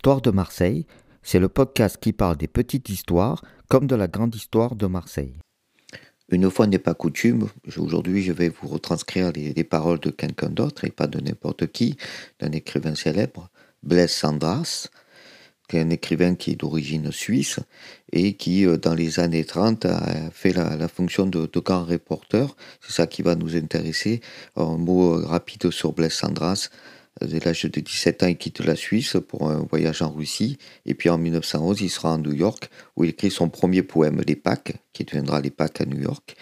Histoire de Marseille, c'est le podcast qui parle des petites histoires comme de la grande histoire de Marseille. Une fois n'est pas coutume, aujourd'hui je vais vous retranscrire les, paroles de quelqu'un d'autre et pas de n'importe qui, d'un écrivain célèbre, Blaise Sandras, qui est un écrivain qui est d'origine suisse et qui, euh, dans les années 30, a fait la, fonction de, de, grand reporter. C'est ça qui va nous intéresser. Un mot rapide sur Blaise Sandras. Dès l'âge de 17 ans, il quitte la Suisse pour un voyage en Russie. Et puis en 1911, il sera à New York où il écrit son premier poème, Les Pâques, qui deviendra Les Pâques à New York.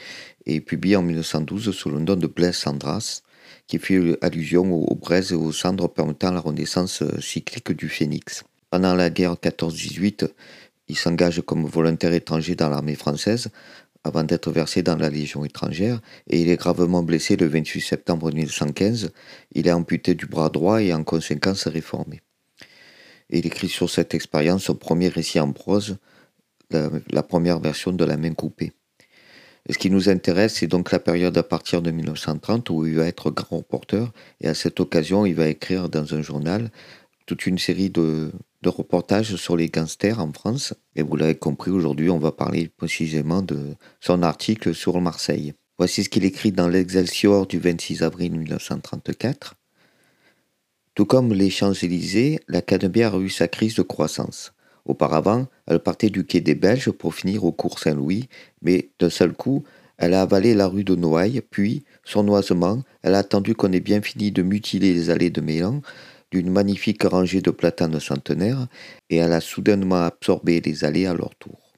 Et publié en 1912 sous le nom de Blaise Sandras, qui fait allusion aux, braises et aux cendres permettant la renaissance cyclique du phénix. Pendant la guerre 14-18, il s'engage comme volontaire étranger dans l'armée française avant d'être versé dans la Légion étrangère, et il est gravement blessé le 28 septembre 1915. Il est amputé du bras droit et en conséquence réformé. il écrit sur cette expérience son premier récit en prose, la, première version de La main coupée. ce qui nous intéresse, c'est donc la période à partir de 1930 où il va être grand reporter, et à cette occasion, il va écrire dans un journal toute une série de, de reportages sur les gangsters en France. Et vous l'avez compris, aujourd'hui, on va parler précisément de son article sur Marseille. Voici ce qu'il écrit dans l'Excelsior du 26 avril 1934. Tout comme les Champs-Élysées, la Canebière a eu sa crise de croissance. Auparavant, elle partait du quai des Belges pour finir au cours Saint-Louis, mais d'un seul coup, elle a avalé la rue de Noailles, puis, sournoisement, elle a attendu qu'on ait bien fini de mutiler les allées de Mélan d'une magnifique rangée de platanes centenaires et elle a soudainement absorbé les allées à leur tour.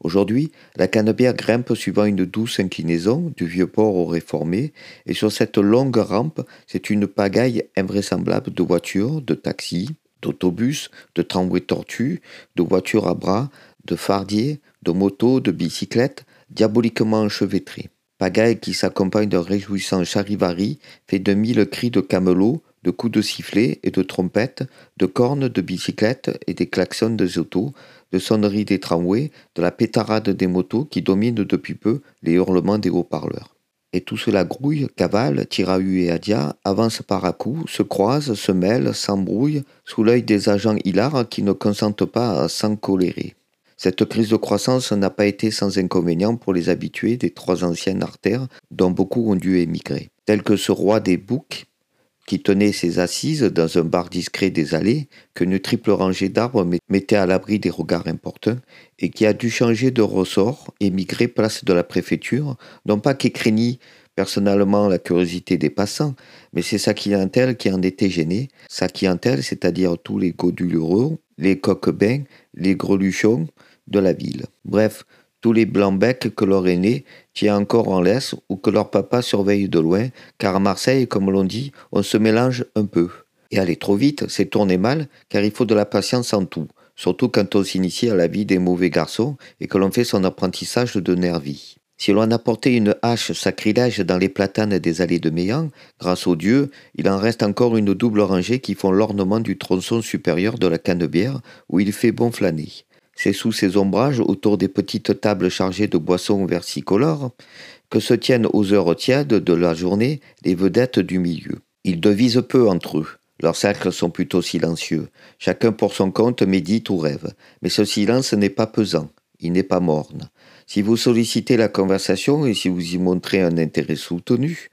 Aujourd'hui, la canebière grimpe suivant une douce inclinaison du vieux port au réformé, et sur cette longue rampe, c'est une pagaille invraisemblable de voitures, de taxis, d'autobus, de tramways tortues, de voitures à bras, de fardiers, de motos, de bicyclettes, diaboliquement enchevêtrées. Pagaille qui s'accompagne d'un réjouissant charivari fait de mille cris de camelots, de coups de sifflet et de trompettes, de cornes de bicyclettes et des klaxons des autos, de sonneries des tramways, de la pétarade des motos qui dominent depuis peu les hurlements des haut-parleurs. Et tout cela grouille, cavale, tire et adia, avance par à coups, se croise, se mêle, s'embrouille, sous l'œil des agents hilars qui ne consentent pas à s'encolérer. Cette crise de croissance n'a pas été sans inconvénient pour les habitués des trois anciennes artères dont beaucoup ont dû émigrer, tels que ce roi des boucs, qui tenait ses assises dans un bar discret des allées qu'une triple rangée d'arbres mettait à l'abri des regards importuns et qui a dû changer de ressort et migrer place de la préfecture, non pas qu'il craignît personnellement la curiosité des passants, mais c'est sa clientèle qui en était gênée, sa clientèle, c'est-à-dire tous les godulureux, les coquebins, les greluchons de la ville. Bref, tous les blancs-becs que leur aîné tient encore en laisse ou que leur papa surveille de loin, car à Marseille, comme l'on dit, on se mélange un peu. Et aller trop vite, c'est tourner mal, car il faut de la patience en tout, surtout quand on s'initie à la vie des mauvais garçons et que l'on fait son apprentissage de nervis. Si l'on apportait une hache sacrilège dans les platanes des allées de Méan, grâce aux dieux, il en reste encore une double rangée qui font l'ornement du tronçon supérieur de la canebière, où il fait bon flâner. C'est sous ces ombrages, autour des petites tables chargées de boissons versicolores, que se tiennent aux heures tièdes de la journée les vedettes du milieu. Ils devisent peu entre eux. Leurs cercles sont plutôt silencieux. Chacun pour son compte médite ou rêve. Mais ce silence n'est pas pesant, il n'est pas morne. Si vous sollicitez la conversation et si vous y montrez un intérêt soutenu,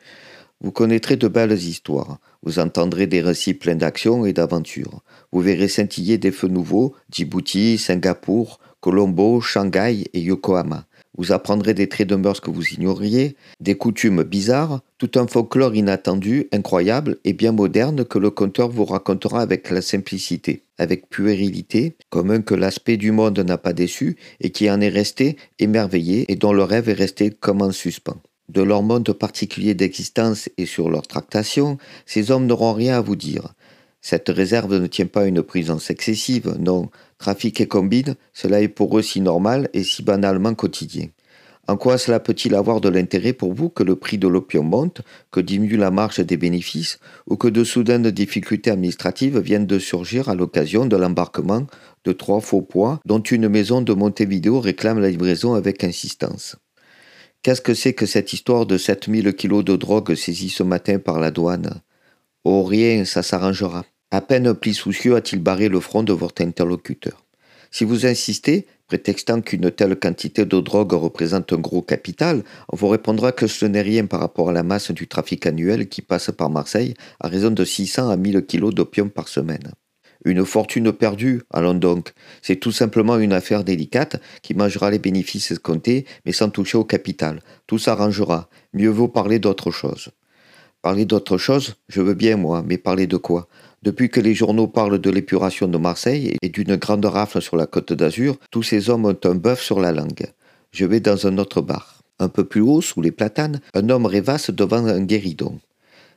vous connaîtrez de belles histoires. Vous entendrez des récits pleins d'action et d'aventures. Vous verrez scintiller des feux nouveaux, Djibouti, Singapour, Colombo, Shanghai et Yokohama. Vous apprendrez des traits de mœurs que vous ignoriez, des coutumes bizarres, tout un folklore inattendu, incroyable et bien moderne que le conteur vous racontera avec la simplicité, avec puérilité, comme un que l'aspect du monde n'a pas déçu et qui en est resté émerveillé et dont le rêve est resté comme en suspens de leur monde particulier d'existence et sur leur tractation, ces hommes n'auront rien à vous dire. Cette réserve ne tient pas une présence excessive, non. Trafic et combine, cela est pour eux si normal et si banalement quotidien. En quoi cela peut-il avoir de l'intérêt pour vous que le prix de l'opium monte, que diminue la marge des bénéfices, ou que de soudaines difficultés administratives viennent de surgir à l'occasion de l'embarquement de trois faux poids dont une maison de Montevideo réclame la livraison avec insistance? Qu'est-ce que c'est que cette histoire de 7000 kilos de drogue saisie ce matin par la douane? Oh rien, ça s'arrangera. À peine pli soucieux a-t-il barré le front de votre interlocuteur. Si vous insistez, prétextant qu'une telle quantité de drogue représente un gros capital, on vous répondra que ce n'est rien par rapport à la masse du trafic annuel qui passe par Marseille à raison de 600 à 1000 kilos d'opium par semaine. Une fortune perdue, allons donc. C'est tout simplement une affaire délicate qui mangera les bénéfices escomptés, mais sans toucher au capital. Tout s'arrangera. Mieux vaut parler d'autre chose. Parler d'autre chose, je veux bien moi, mais parler de quoi? Depuis que les journaux parlent de l'épuration de Marseille et d'une grande rafle sur la côte d'Azur, tous ces hommes ont un bœuf sur la langue. Je vais dans un autre bar. Un peu plus haut, sous les platanes, un homme rêvasse devant un guéridon.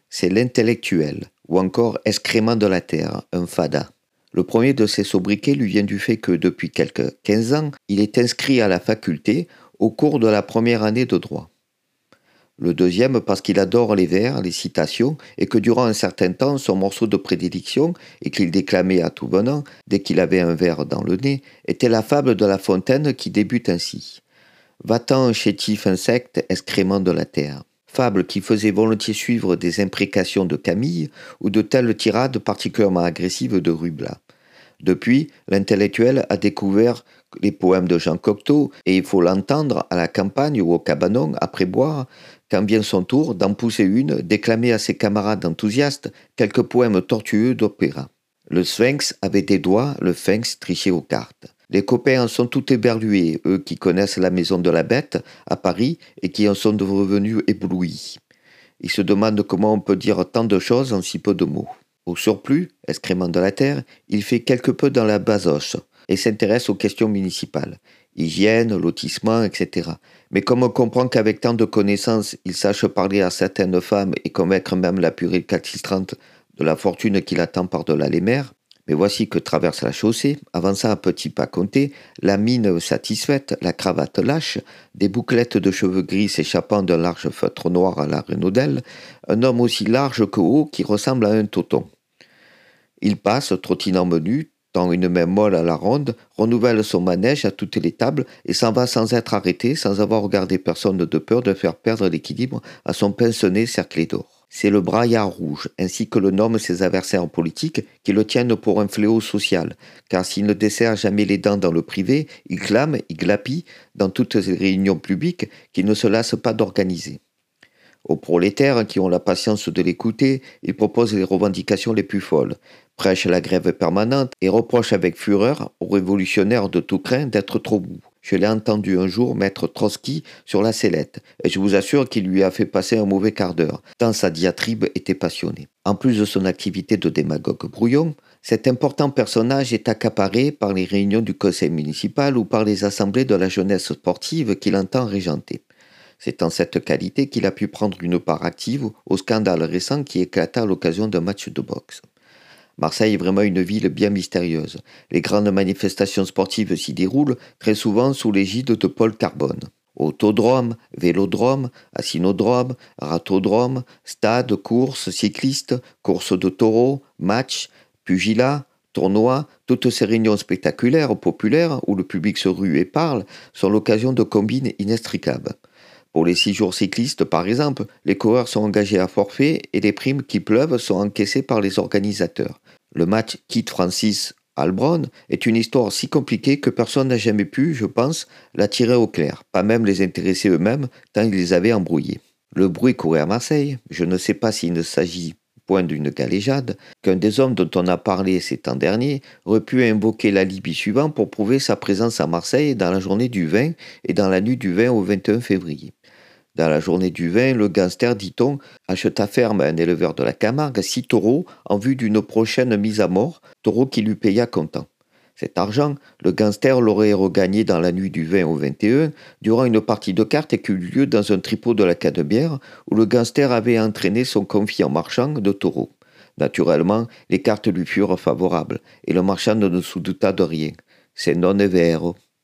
C'est l'intellectuel, ou encore excrément de la terre, un fada. Le premier de ces sobriquets lui vient du fait que depuis quelques 15 ans, il est inscrit à la faculté au cours de la première année de droit. Le deuxième parce qu'il adore les vers, les citations, et que durant un certain temps, son morceau de prédilection, et qu'il déclamait à tout venant, dès qu'il avait un verre dans le nez, était la fable de la fontaine qui débute ainsi. Va-t'en, chétif insecte, excrément de la terre fable qui faisait volontiers suivre des imprécations de Camille ou de telles tirades particulièrement agressives de Rubla. Depuis, l'intellectuel a découvert les poèmes de Jean Cocteau et il faut l'entendre à la campagne ou au cabanon après boire, quand vient son tour d'en pousser une, déclamer à ses camarades enthousiastes quelques poèmes tortueux d'opéra. Le sphinx avait des doigts, le sphinx trichait aux cartes. Les copains en sont tout éberlués, eux qui connaissent la maison de la bête à Paris et qui en sont revenus éblouis. Ils se demandent comment on peut dire tant de choses en si peu de mots. Au surplus, excrément de la terre, il fait quelque peu dans la basoche et s'intéresse aux questions municipales, hygiène, lotissement, etc. Mais comme on comprend qu'avec tant de connaissances, il sache parler à certaines femmes et convaincre même la purée calcistrante de la fortune qui l'attend par-delà les mers, mais voici que traverse la chaussée, avançant à petits pas comptés, la mine satisfaite, la cravate lâche, des bouclettes de cheveux gris s'échappant d'un large feutre noir à la Renaudelle, un homme aussi large que haut qui ressemble à un toton. Il passe, trottinant menu, tend une main molle à la ronde, renouvelle son manège à toutes les tables et s'en va sans être arrêté, sans avoir regardé personne de peur de faire perdre l'équilibre à son pince-nez cerclé d'or. C'est le braillard rouge, ainsi que le nomment ses adversaires politiques, qui le tiennent pour un fléau social, car s'il ne dessert jamais les dents dans le privé, il clame, il glapit, dans toutes les réunions publiques, qu'il ne se lasse pas d'organiser. Aux prolétaires qui ont la patience de l'écouter, il propose les revendications les plus folles, prêche la grève permanente et reproche avec fureur aux révolutionnaires de tout craint d'être trop bout. Je l'ai entendu un jour mettre Trotsky sur la sellette, et je vous assure qu'il lui a fait passer un mauvais quart d'heure, tant sa diatribe était passionnée. En plus de son activité de démagogue brouillon, cet important personnage est accaparé par les réunions du conseil municipal ou par les assemblées de la jeunesse sportive qu'il entend régenter. C'est en cette qualité qu'il a pu prendre une part active au scandale récent qui éclata à l'occasion d'un match de boxe. Marseille est vraiment une ville bien mystérieuse. Les grandes manifestations sportives s'y déroulent très souvent sous l'égide de Paul Carbone. Autodrome, vélodrome, assinodrome, ratodrome, stade, courses, cyclistes, courses de taureaux, matchs, pugilat, tournois, toutes ces réunions spectaculaires, populaires, où le public se rue et parle, sont l'occasion de combines inextricables. Pour les six jours cyclistes, par exemple, les coureurs sont engagés à forfait et les primes qui pleuvent sont encaissées par les organisateurs. Le match Kit Francis Albron est une histoire si compliquée que personne n'a jamais pu, je pense, la tirer au clair, pas même les intéressés eux-mêmes, tant ils les avaient embrouillés. Le bruit courait à Marseille, je ne sais pas s'il ne s'agit point d'une galéjade, qu'un des hommes dont on a parlé ces temps derniers aurait pu invoquer l'alibi suivant pour prouver sa présence à Marseille dans la journée du 20 et dans la nuit du 20 au 21 février. Dans la journée du vin, le gangster, dit-on, acheta ferme à un éleveur de la Camargue six taureaux en vue d'une prochaine mise à mort, taureaux qui lui paya comptant. Cet argent, le gangster l'aurait regagné dans la nuit du 20 au 21 durant une partie de cartes qui eut lieu dans un tripot de la Canebière où le gangster avait entraîné son confiant marchand de taureaux. Naturellement, les cartes lui furent favorables et le marchand ne se douta de rien. C'est non vero.